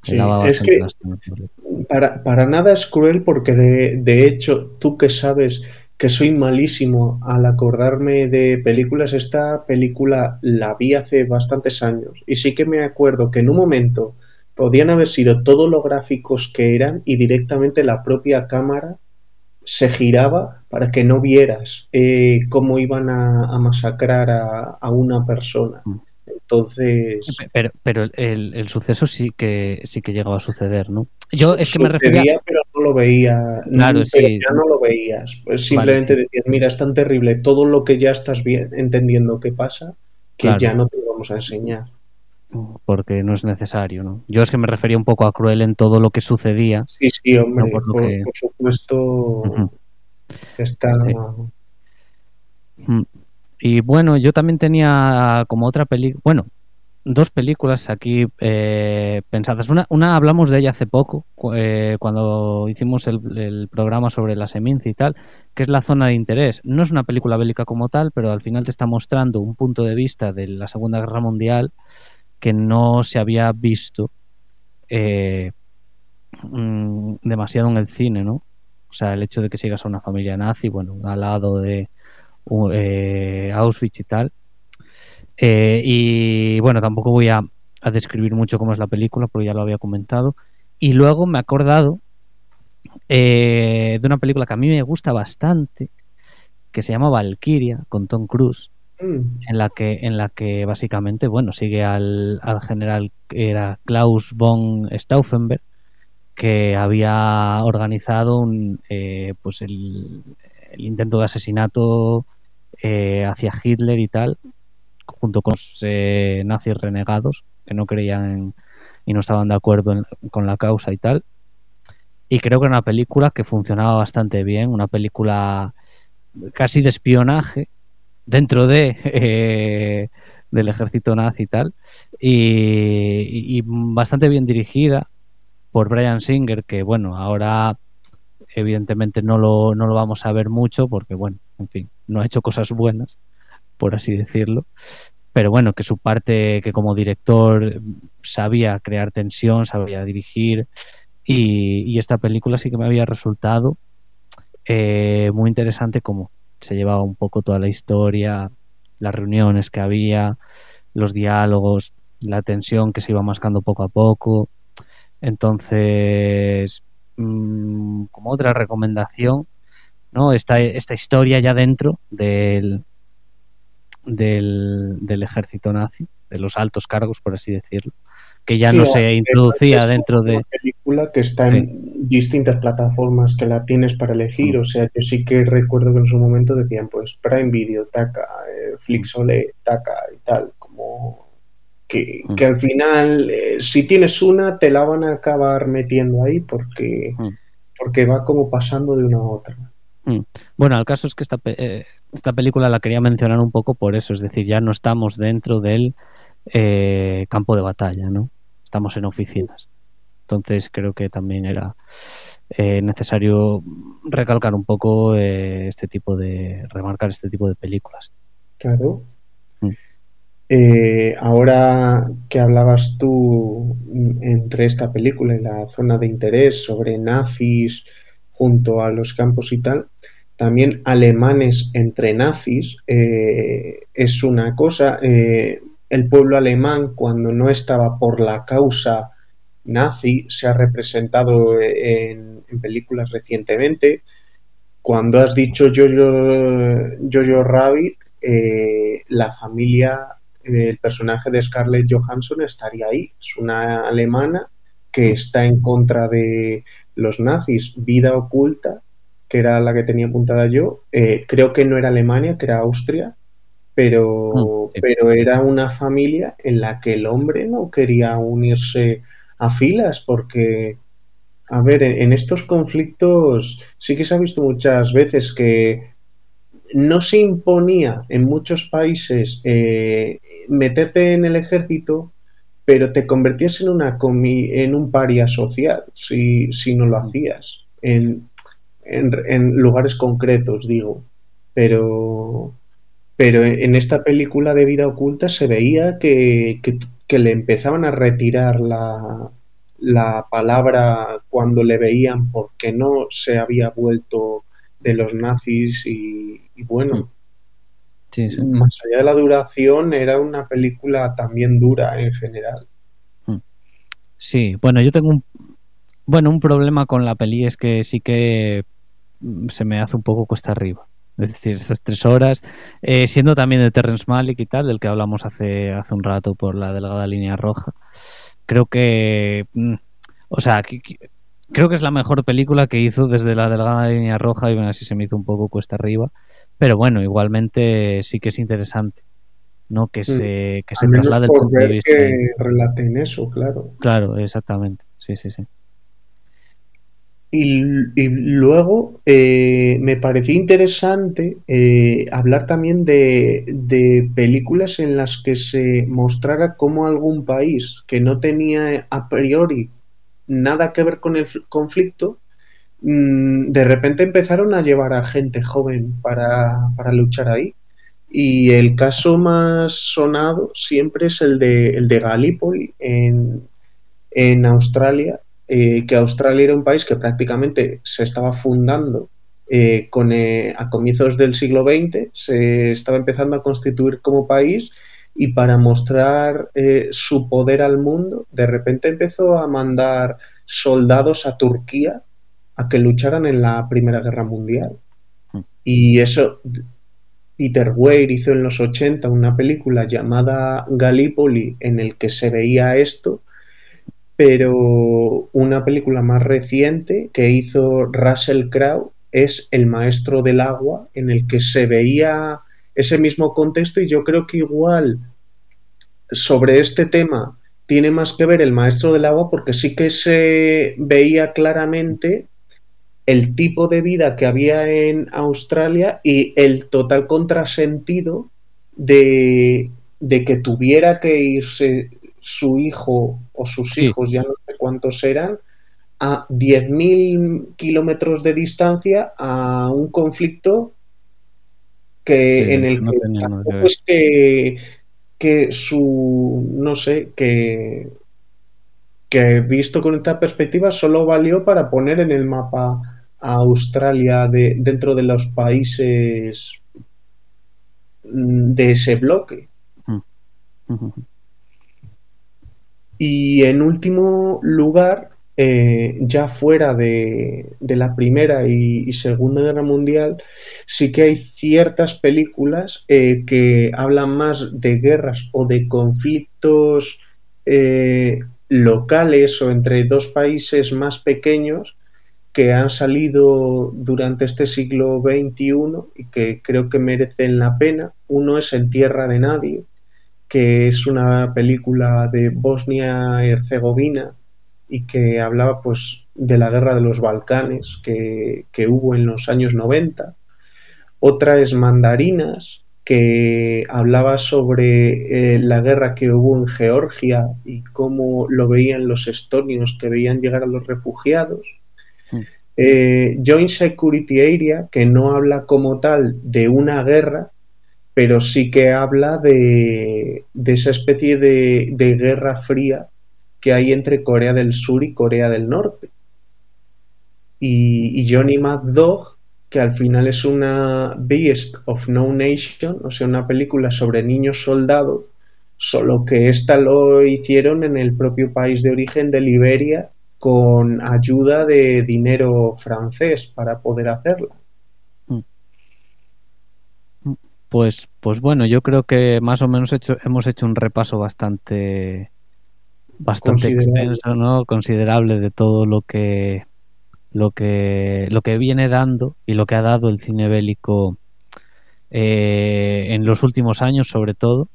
Sí, es que para, para nada es cruel porque de, de hecho, tú que sabes que soy malísimo al acordarme de películas, esta película la vi hace bastantes años y sí que me acuerdo que en un momento podían haber sido todos los gráficos que eran y directamente la propia cámara se giraba para que no vieras eh, cómo iban a, a masacrar a, a una persona. Mm. Entonces, Pero, pero el, el suceso sí que sí que llegaba a suceder, ¿no? Yo es que me refería pero lo veía. Claro, pero sí. ya no lo veías. Pues simplemente sí. decías, mira, es tan terrible todo lo que ya estás bien, entendiendo que pasa, que Claro. ya no te vamos a enseñar. porque no es necesario, ¿no? Yo es que me refería un poco a cruel en todo lo que sucedía. Sí, sí, hombre, No, por por, lo que- por supuesto, está. Sí. Mm. Y bueno, yo también tenía como otra película, bueno, dos películas aquí eh, pensadas. Una, una hablamos de ella hace poco, eh, cuando hicimos el, el programa sobre la Seminci y tal, que es La Zona de Interés. No es una película bélica como tal, pero al final te está mostrando un punto de vista de la Segunda Guerra Mundial que no se había visto eh, mm, demasiado en el cine, ¿no? O sea, el hecho de que sigas a una familia nazi, bueno, al lado de eh, Auschwitz y tal. Eh, y bueno, tampoco voy a, a describir mucho cómo es la película, porque ya lo había comentado. Y luego me he acordado eh, de una película que a mí me gusta bastante, que se llama Valkyria, con Tom Cruise, Mm, en la que, en la que básicamente, bueno, sigue al, al general era Klaus von Stauffenberg, que había organizado un, eh, pues el, el intento de asesinato eh, hacia Hitler y tal, junto con los eh, nazis renegados que no creían y no estaban de acuerdo en- con la causa y tal. Y creo que era una película que funcionaba bastante bien, una película casi de espionaje dentro de eh, del ejército nazi y tal, y- y bastante bien dirigida por Brian Singer, que bueno, ahora evidentemente no lo, no lo vamos a ver mucho porque bueno, en fin, no ha hecho cosas buenas, por así decirlo, pero bueno, que su parte, que como director sabía crear tensión, sabía dirigir, y, y esta película sí que me había resultado eh, muy interesante como se llevaba un poco toda la historia, las reuniones que había, los diálogos, la tensión que se iba mascando poco a poco. Entonces, mm, como otra recomendación, ¿no? Esta, esta historia ya dentro del, del, del ejército nazi, de los altos cargos, por así decirlo, que ya Sí, no se introducía es dentro de... Una película que está en distintas plataformas que la tienes para elegir. Mm. O sea, yo sí que recuerdo que en su momento decían, pues, Prime Video, taca, eh, Flixolé, taca y tal. Como que, Mm. que al final, eh, si tienes una, te la van a acabar metiendo ahí porque, Mm. porque va como pasando de una a otra. Mm. Bueno, el caso es que esta, eh, esta película la quería mencionar un poco por eso, es decir, ya no estamos dentro del eh, campo de batalla, ¿no? Estamos en oficinas. Entonces creo que también era eh, necesario recalcar un poco eh, este tipo de, remarcar este tipo de películas. Claro. Mm. Ahora que hablabas tú entre esta película y la zona de interés sobre nazis junto a los campos y tal, también alemanes entre nazis eh, es una cosa. eh, el pueblo alemán, cuando no estaba por la causa nazi, se ha representado en, películas recientemente cuando has dicho Jojo, Jojo Rabbit, eh, la familia, el personaje de Scarlett Johansson estaría ahí. Es una alemana que está en contra de los nazis. Vida oculta, que era la que tenía apuntada yo. Eh, creo que no era Alemania, que era Austria, pero, mm, pero era una familia en la que el hombre no quería unirse a filas porque, a ver, en estos conflictos sí que se ha visto muchas veces que no se imponía en muchos países eh, meterte en el ejército, pero te convertías en, una en un paria social si, si no lo hacías, en, en, lugares concretos, digo. Pero, pero en esta película de vida oculta se veía que, que, le empezaban a retirar la, la palabra cuando le veían porque no se había vuelto de los nazis y, bueno, mm. más allá de la duración, era una película también dura en general. Mm. Sí, bueno, yo tengo un, bueno, un problema con la peli es que sí que se me hace un poco cuesta arriba. Es decir, esas tres horas, eh, siendo también de Terrence Malick y tal, del que hablamos hace, hace un rato por la delgada línea roja, creo que, o sea, creo que es la mejor película que hizo desde la delgada línea roja y bueno, así se me hizo un poco cuesta arriba. Pero bueno, igualmente sí que es interesante. ¿no? Que mm. se, que se traslade el punto de vista. Que relaten eso, claro. Claro, exactamente. Sí, sí, sí. Y, luego eh, me pareció interesante eh, hablar también de, de, películas en las que se mostrara cómo algún país que no tenía a priori nada que ver con el conflicto, mm, de repente empezaron a llevar a gente joven para, luchar ahí. Y el caso más sonado siempre es el de, el de Gallipoli en, en Australia, eh, que Australia era un país que prácticamente se estaba fundando eh, con, eh, a comienzos del siglo XX, se estaba empezando a constituir como país y para mostrar su poder al mundo, de repente empezó a mandar soldados a Turquía a que lucharan en la Primera Guerra Mundial. Hmm. Y eso, Peter Weir hizo en los 80 una película llamada Gallipoli en el que se veía esto, pero una película más reciente que hizo Russell Crowe es El Maestro del Agua, en el que se veía ese mismo contexto y yo creo que igual sobre este tema tiene más que ver el maestro del agua porque sí que se veía claramente el tipo de vida que había en Australia y el total contrasentido de, de que tuviera que irse su hijo o sus hijos, ya no sé cuántos eran, a 10.000 kilómetros de distancia a un conflicto que en el que, que, su no sé que que visto con esta perspectiva solo valió para poner en el mapa a Australia de, dentro de los países mm, de ese bloque. Mm. Y en último lugar, eh, ya fuera de, la Primera y, Segunda Guerra Mundial, sí que hay ciertas películas eh, que hablan más de guerras o de conflictos eh, locales o entre dos países más pequeños que han salido durante este siglo XXI y que creo que merecen la pena. Uno es En Tierra de Nadie, que es una película de Bosnia y Herzegovina y que hablaba pues de la guerra de los Balcanes que, hubo en los años 90. Otra es Mandarinas, que hablaba sobre eh, la guerra que hubo en Georgia y cómo lo veían los estonios que veían llegar a los refugiados. Mm. Eh, Joint Security Area, que no habla como tal de una guerra, pero sí que habla de, esa especie de, guerra fría que hay entre Corea del Sur y Corea del Norte. Y, Johnny Mad Dog, que al final es una Beast of No Nation, o sea, una película sobre niños soldados, solo que esta lo hicieron en el propio país de origen de Liberia con ayuda de dinero francés para poder hacerla. Pues, pues bueno, yo creo que más o menos hecho, hemos hecho un repaso bastante, bastante extenso, ¿no? Considerable de todo lo que, lo que, lo que viene dando y lo que ha dado el cine bélico eh, en los últimos años, sobre todo,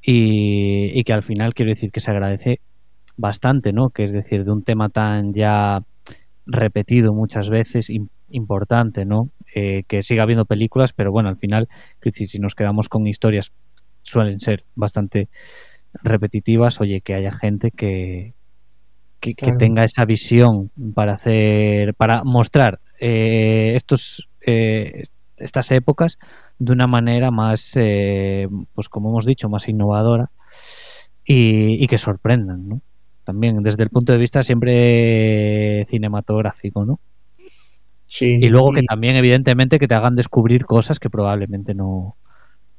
y, que al final quiero decir que se agradece bastante, ¿no? Que es decir, de un tema tan ya repetido muchas veces, importante, ¿no? Eh, que siga habiendo películas, pero bueno, al final, si nos quedamos con historias, suelen ser bastante repetitivas, oye, que haya gente que, que, tenga esa visión para hacer, para mostrar eh, estos, eh, estas épocas de una manera más, pues como hemos dicho, más innovadora y, y que sorprendan, ¿no? También desde el punto de vista siempre cinematográfico, ¿no? Y luego que también, evidentemente, que te hagan descubrir cosas que probablemente no,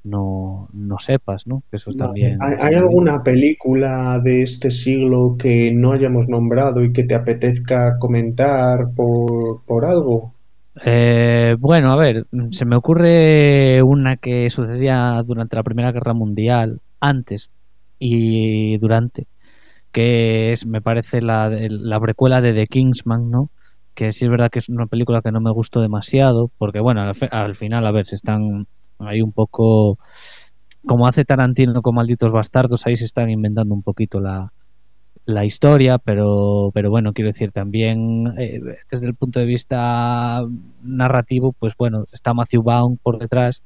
no, no sepas, ¿no? eso también... ¿Hay, alguna película de este siglo que no hayamos nombrado y que te apetezca comentar por, por algo? Eh, bueno, a ver, se me ocurre una que sucedía durante la Primera Guerra Mundial, antes y durante, que es, me parece, la, la precuela de The Kingsman, ¿no? Que sí es verdad que es una película que no me gustó demasiado, porque bueno, al, final, a ver, se están ahí un poco, como hace Tarantino con Malditos Bastardos, ahí se están inventando un poquito la, la historia, pero, pero bueno, quiero decir, también eh, desde el punto de vista narrativo, pues bueno, está Matthew Vaughn por detrás,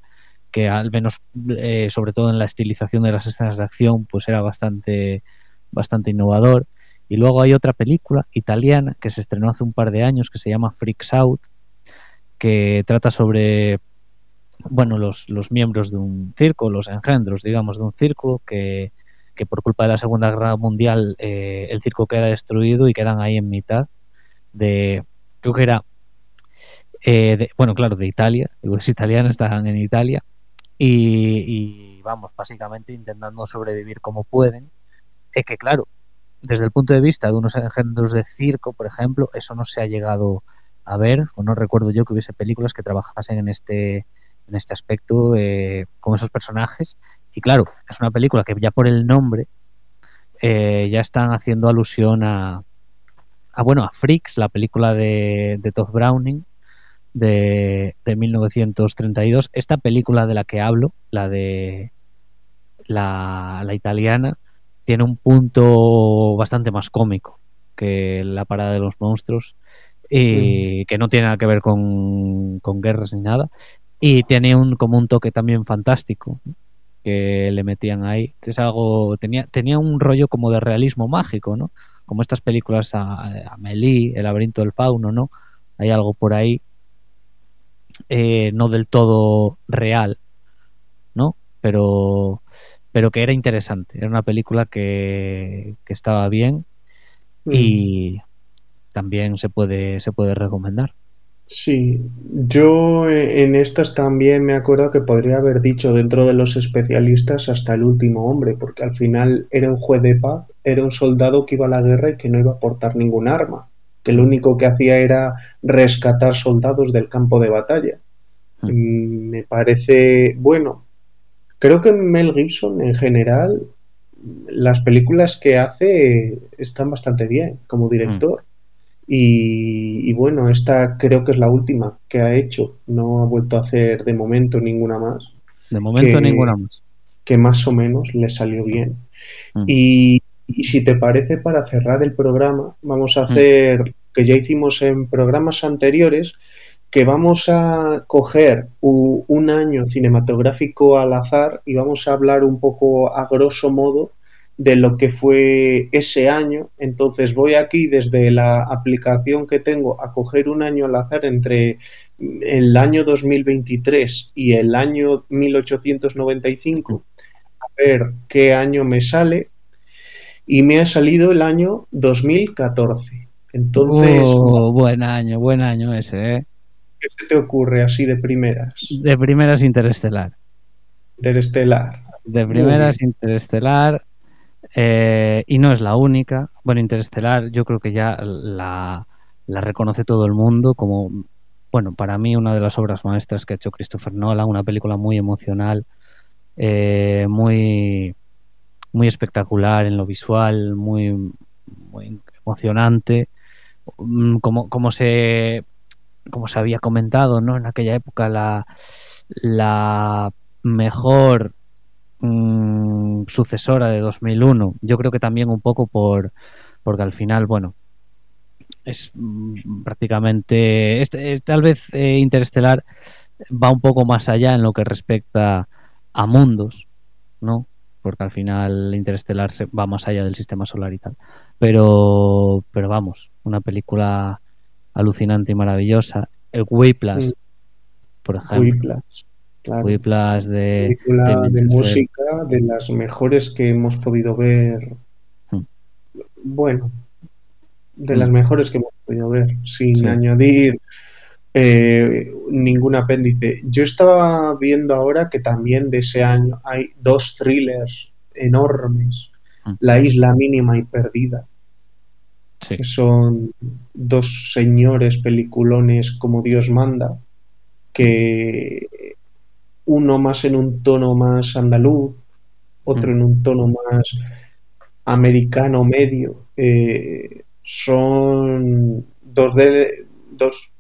que al menos, eh, sobre todo en la estilización de las escenas de acción, pues era bastante, bastante innovador. Y luego hay otra película italiana que se estrenó hace un par de años que se llama Freaks Out, que trata sobre bueno, los, los miembros de un circo, los engendros, digamos, de un circo que, que por culpa de la Segunda Guerra Mundial eh, el circo queda destruido y quedan ahí en mitad de, creo que era, eh, bueno, claro, de Italia, digo, es italiana, están en Italia y, y vamos, básicamente intentando sobrevivir como pueden. Es que, claro, desde el punto de vista de unos engendros de circo, por ejemplo, eso no se ha llegado a ver, o no recuerdo yo que hubiese películas que trabajasen en este, en este aspecto eh, con esos personajes. Y claro, es una película que ya por el nombre eh, ya están haciendo alusión a, a, bueno, a Freaks, la película de, de Todd Browning de, de 1932. Esta película de la que hablo, la de la, la italiana, tiene un punto bastante más cómico que la parada de los monstruos y que no tiene nada que ver con, guerras ni nada y tiene un como un toque también fantástico que le metían ahí. Es algo tenía tenía un rollo como de realismo mágico no como estas películas a, Amelie el laberinto del fauno no hay algo por ahí eh, no del todo real no pero pero que era interesante. Era una película que, estaba bien y también se puede, se puede recomendar. Sí, yo en estas también me acuerdo que podría haber dicho dentro de los especialistas hasta el último hombre, porque al final era un juez de paz, era un soldado que iba a la guerra y que no iba a portar ningún arma, que lo único que hacía era rescatar soldados del campo de batalla. Hmm. Mm, me parece, bueno, Creo que Mel Gibson en general, las películas que hace están bastante bien como director. Mm. Y, bueno, esta creo que es la última que ha hecho. No ha vuelto a hacer de momento ninguna más. De momento ninguna más. Que más o menos le salió bien. Mm. Y, si te parece, para cerrar el programa, vamos a mm. hacer que ya hicimos en programas anteriores, que vamos a coger un año cinematográfico al azar y vamos a hablar un poco a grosso modo de lo que fue ese año. Entonces voy aquí desde la aplicación que tengo a coger un año al azar entre el año 2023 y el año 1895 a ver qué año me sale y me ha salido el año 2014. Entonces, oh, buen año, buen año ese, ¿eh? ¿Qué se te ocurre así de primeras? De primeras Interestelar. Interestelar. De primeras Interestelar. Eh, y no es la única. Bueno, Interestelar yo creo que ya la, reconoce todo el mundo como bueno, para mí una de las obras maestras que ha hecho Christopher Nolan, una película muy emocional, eh, muy, muy espectacular en lo visual, muy, muy emocionante, mm, como, como se como se había comentado, ¿no? En aquella época la, la mejor mm, sucesora de 2001. Yo creo que también un poco por porque al final, bueno, es mm, prácticamente este, tal vez eh, Interestelar va un poco más allá en lo que respecta a mundos, ¿no? Porque al final Interestelar se va más allá del sistema solar y tal. Pero pero vamos, una película alucinante y maravillosa. El Whiplash, por ejemplo. De, de, música, de las mejores que hemos podido ver. Hmm. Bueno, de las hmm. mejores que hemos podido ver, sin añadir eh, ningún apéndice. Yo estaba viendo ahora que también de ese año hay dos thrillers enormes, hmm. La isla mínima y perdida, que son dos señores peliculones como Dios manda, que uno más en un tono más andaluz, otro en un tono más americano medio. Eh, son dos de dos.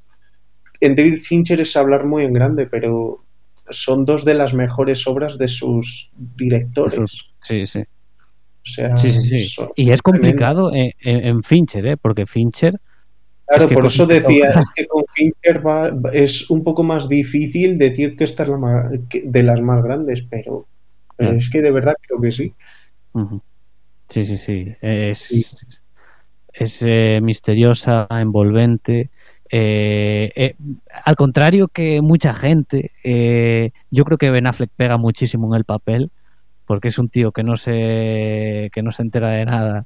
En David Fincher es hablar muy en grande, pero son dos de las mejores obras de sus directores. Sí, sí sí, sí, sí. Y es complicado en, Fincher, ¿eh? porque Fincher. Claro, por eso decía que con Fincher es un poco más difícil decir que esta es la de las más grandes, pero, es que de verdad creo que sí. Sí, sí, sí. Es, es eh, misteriosa, envolvente. Eh, eh, al contrario que mucha gente, yo creo que Ben Affleck pega muchísimo en el papel porque es un tío que no se, que no se entera de nada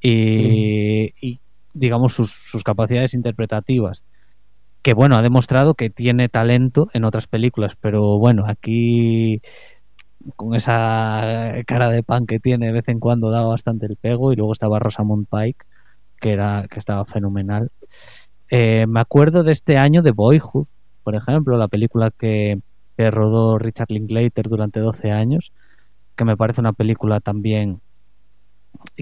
y, digamos sus, sus, capacidades interpretativas que bueno ha demostrado que tiene talento en otras películas pero bueno aquí con esa cara de pan que tiene de vez en cuando da bastante el pego y luego estaba Rosamund Pike que era que estaba fenomenal. Eh, me acuerdo de este año de Boyhood por ejemplo la película que, que rodó Richard Linklater durante 12 años que me parece una película también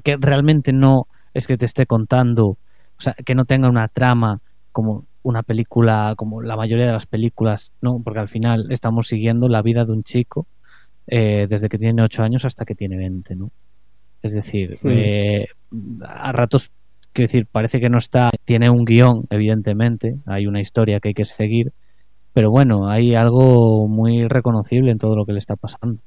que realmente no es que te esté contando, o sea, que no tenga una trama como una película, como la mayoría de las películas, ¿no? Porque al final estamos siguiendo la vida de un chico eh, desde que tiene 8 años hasta que tiene 20, ¿no? Es decir, eh, a ratos, quiero decir, parece que no está, tiene un guion, evidentemente, hay una historia que hay que seguir, pero bueno, hay algo muy reconocible en todo lo que le está pasando.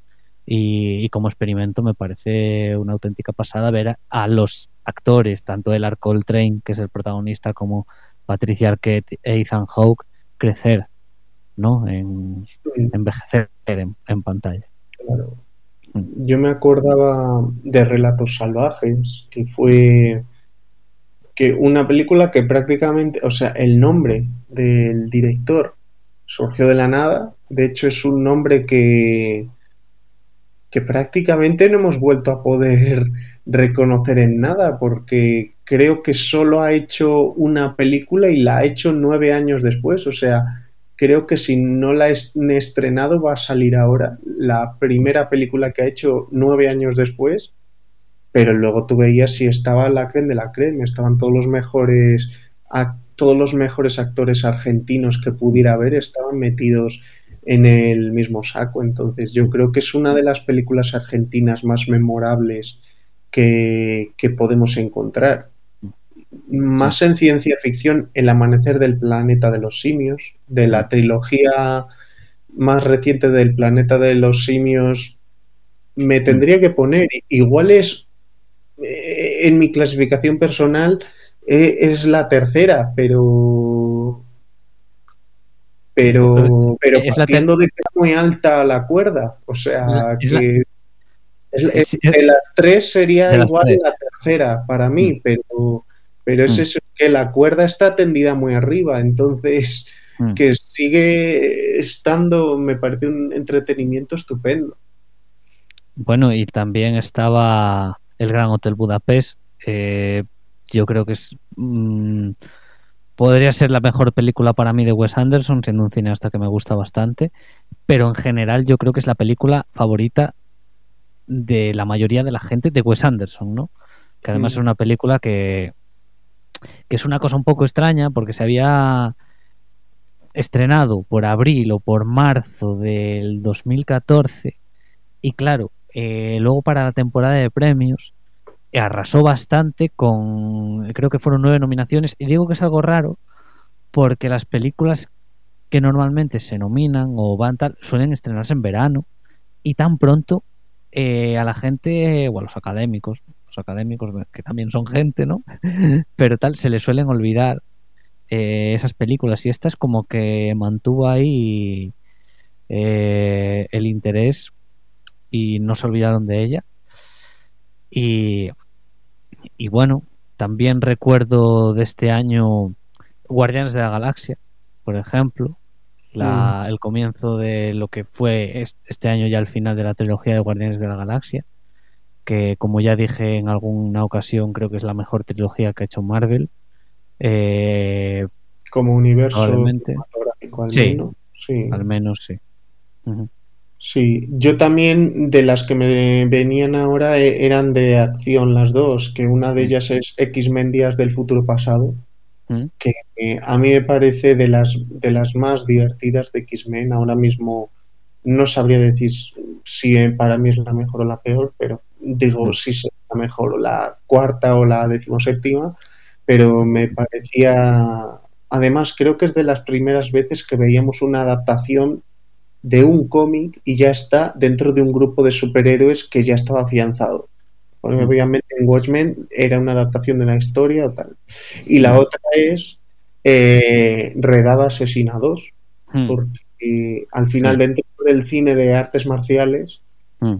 Y, como experimento me parece una auténtica pasada ver a, los actores, tanto el Arcol Train, que es el protagonista, como Patricia Arquette e Ethan Hawke, crecer, ¿no? En, envejecer en, pantalla. Mm. Yo me acordaba de Relatos Salvajes, que fue que una película que prácticamente, o sea, el nombre del director surgió de la nada. De hecho, es un nombre que, que prácticamente no hemos vuelto a poder reconocer en nada, porque creo que solo ha hecho una película y la ha hecho nueve años después. O sea, creo que si no la han estrenado va a salir ahora la primera película que ha hecho nueve años después. Pero luego tú veías si estaba la creen de la creen, estaban todos los mejores todos los mejores actores argentinos que pudiera haber estaban metidos en el mismo saco. Entonces yo creo que es una de las películas argentinas más memorables que, podemos encontrar. Más en ciencia ficción, El amanecer del planeta de los simios, de la trilogía más reciente del planeta de los simios, me tendría que poner, igual es eh, en mi clasificación personal, eh, es la tercera, pero pero, pero partiendo de que es muy alta la cuerda, o sea, que de las tres sería igual la tercera para mí, mm. pero, pero es mm. eso, que la cuerda está tendida muy arriba, entonces mm. que sigue estando, me parece un entretenimiento estupendo. Bueno, y también estaba el Gran Hotel Budapest, eh, yo creo que es podría ser la mejor película para mí de Wes Anderson, siendo un cineasta que me gusta bastante, pero en general yo creo que es la película favorita de la mayoría de la gente de Wes Anderson, ¿no? Que además Mm. es una película que, que es una cosa un poco extraña porque se había estrenado por abril o por marzo del 2014 y claro, eh, luego para la temporada de premios arrasó bastante con, creo que fueron nueve nominaciones. Y digo que es algo raro porque las películas que normalmente se nominan o van tal suelen estrenarse en verano y tan pronto eh, a la gente o a los académicos, los académicos que también son gente, ¿no? Pero tal se les suelen olvidar eh, esas películas. Y esta es como que mantuvo ahí eh, el interés y no se olvidaron de ella. Y, y bueno también recuerdo de este año Guardianes de la Galaxia por ejemplo la, el comienzo de lo que fue es- este año ya el final de la trilogía de Guardianes de la Galaxia que como ya dije en alguna ocasión creo que es la mejor trilogía que ha hecho Marvel eh, Como universo cinematográfico al Sí. menos. Sí. al menos sí. Sí, yo también de las que me venían ahora eh, eran de acción las dos, que una de ellas es X-Men Días del Futuro Pasado, Mm. que eh, a mí me parece de las, de las más divertidas de X-Men. Ahora mismo no sabría decir si eh, para mí es la mejor o la peor, pero digo Mm. si es la mejor o la cuarta o la decimoséptima, pero me parecía, además creo que es de las primeras veces que veíamos una adaptación de un cómic y ya está dentro de un grupo de superhéroes que ya estaba afianzado. Porque Mm. obviamente en Watchmen era una adaptación de la historia o tal. Y la Mm. otra es eh, Redada Asesina 2, Mm. porque al final dentro del cine de artes marciales Mm.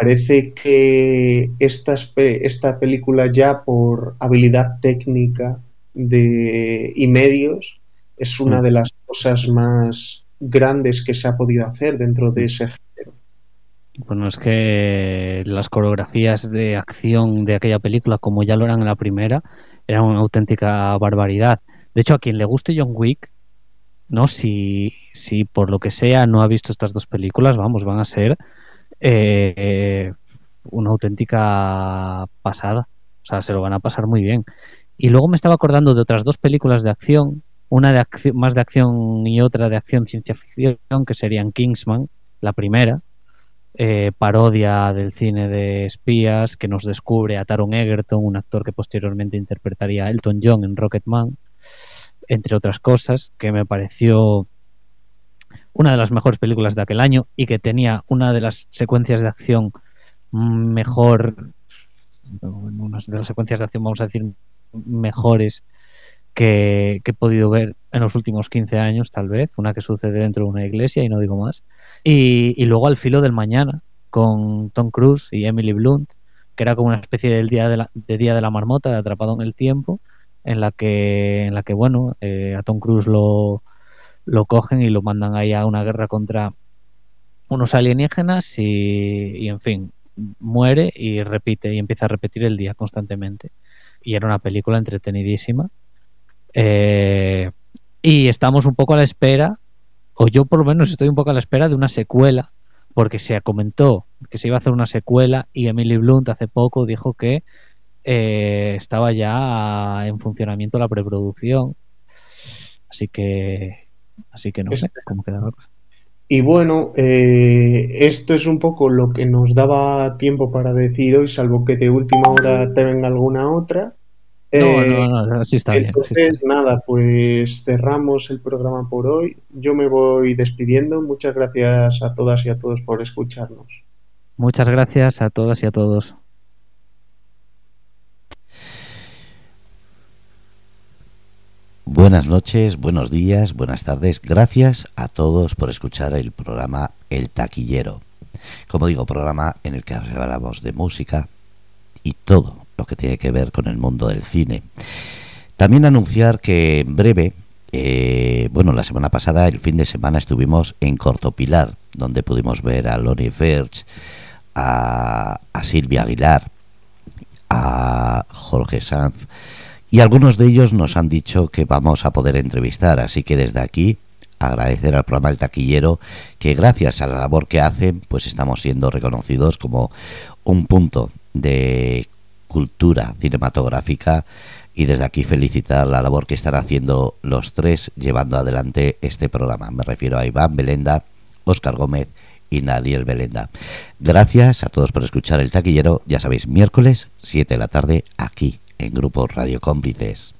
parece que esta, esta película ya por habilidad técnica de, y medios es una de las cosas más grandes que se ha podido hacer dentro de ese género. Bueno, es que las coreografías de acción de aquella película, como ya lo eran en la primera, eran una auténtica barbaridad. De hecho, a quien le guste John Wick, ¿no? Si, si por lo que sea no ha visto estas dos películas, vamos, van a ser eh, una auténtica pasada. O sea, se lo van a pasar muy bien. Y luego me estaba acordando de otras dos películas de acción, una de acción, más de acción y otra de acción ciencia ficción, que serían Kingsman, la primera, eh, parodia del cine de espías que nos descubre a Taron Egerton, un actor que posteriormente interpretaría a Elton John en Rocketman, entre otras cosas, que me pareció una de las mejores películas de aquel año y que tenía una de las secuencias de acción mejor, una de las secuencias de acción, vamos a decir, mejores que, he podido ver en los últimos 15 años, tal vez, una que sucede dentro de una iglesia y no digo más. Y, luego Al filo del mañana, con Tom Cruise y Emily Blunt, que era como una especie del día de, Día de la Marmota, Atrapado en el Tiempo, en la que, en la que bueno, eh, a Tom Cruise lo, lo cogen y lo mandan ahí a una guerra contra unos alienígenas y, y en fin, muere y repite y empieza a repetir el día constantemente. Y era una película entretenidísima. Eh, y estamos un poco a la espera, o yo por lo menos estoy un poco a la espera de una secuela, porque se comentó que se iba a hacer una secuela y Emily Blunt hace poco dijo que eh, estaba ya en funcionamiento la preproducción. Así que, así que no sé cómo queda la cosa. Y bueno, eh, esto es un poco lo que nos daba tiempo para decir hoy, salvo que de última hora te venga alguna otra. No, eh, no, no, así está entonces, bien. Así está nada, pues cerramos el programa por hoy. Yo me voy despidiendo. Muchas gracias a todas y a todos por escucharnos. Muchas gracias a todas y a todos. Buenas noches, buenos días, buenas tardes. Gracias a todos por escuchar el programa El Taquillero. Como digo, programa en el que hablamos de música y todo lo que tiene que ver con el mundo del cine. También anunciar que en breve, eh, bueno, la semana pasada, el fin de semana, estuvimos en Cortopilar, donde pudimos ver a Lonnie Ferch, a, a Silvia Aguilar, a Jorge Sanz y algunos de ellos nos han dicho que vamos a poder entrevistar, así que desde aquí agradecer al programa El Taquillero que gracias a la labor que hacen pues estamos siendo reconocidos como un punto de cultura cinematográfica y desde aquí felicitar la labor que están haciendo los tres llevando adelante este programa. Me refiero a Iván Belenda, Óscar Gómez y Nadiel Belenda. Gracias a todos por escuchar El Taquillero, ya sabéis, miércoles 7 de la tarde aquí en Grupo Radio Cómplices.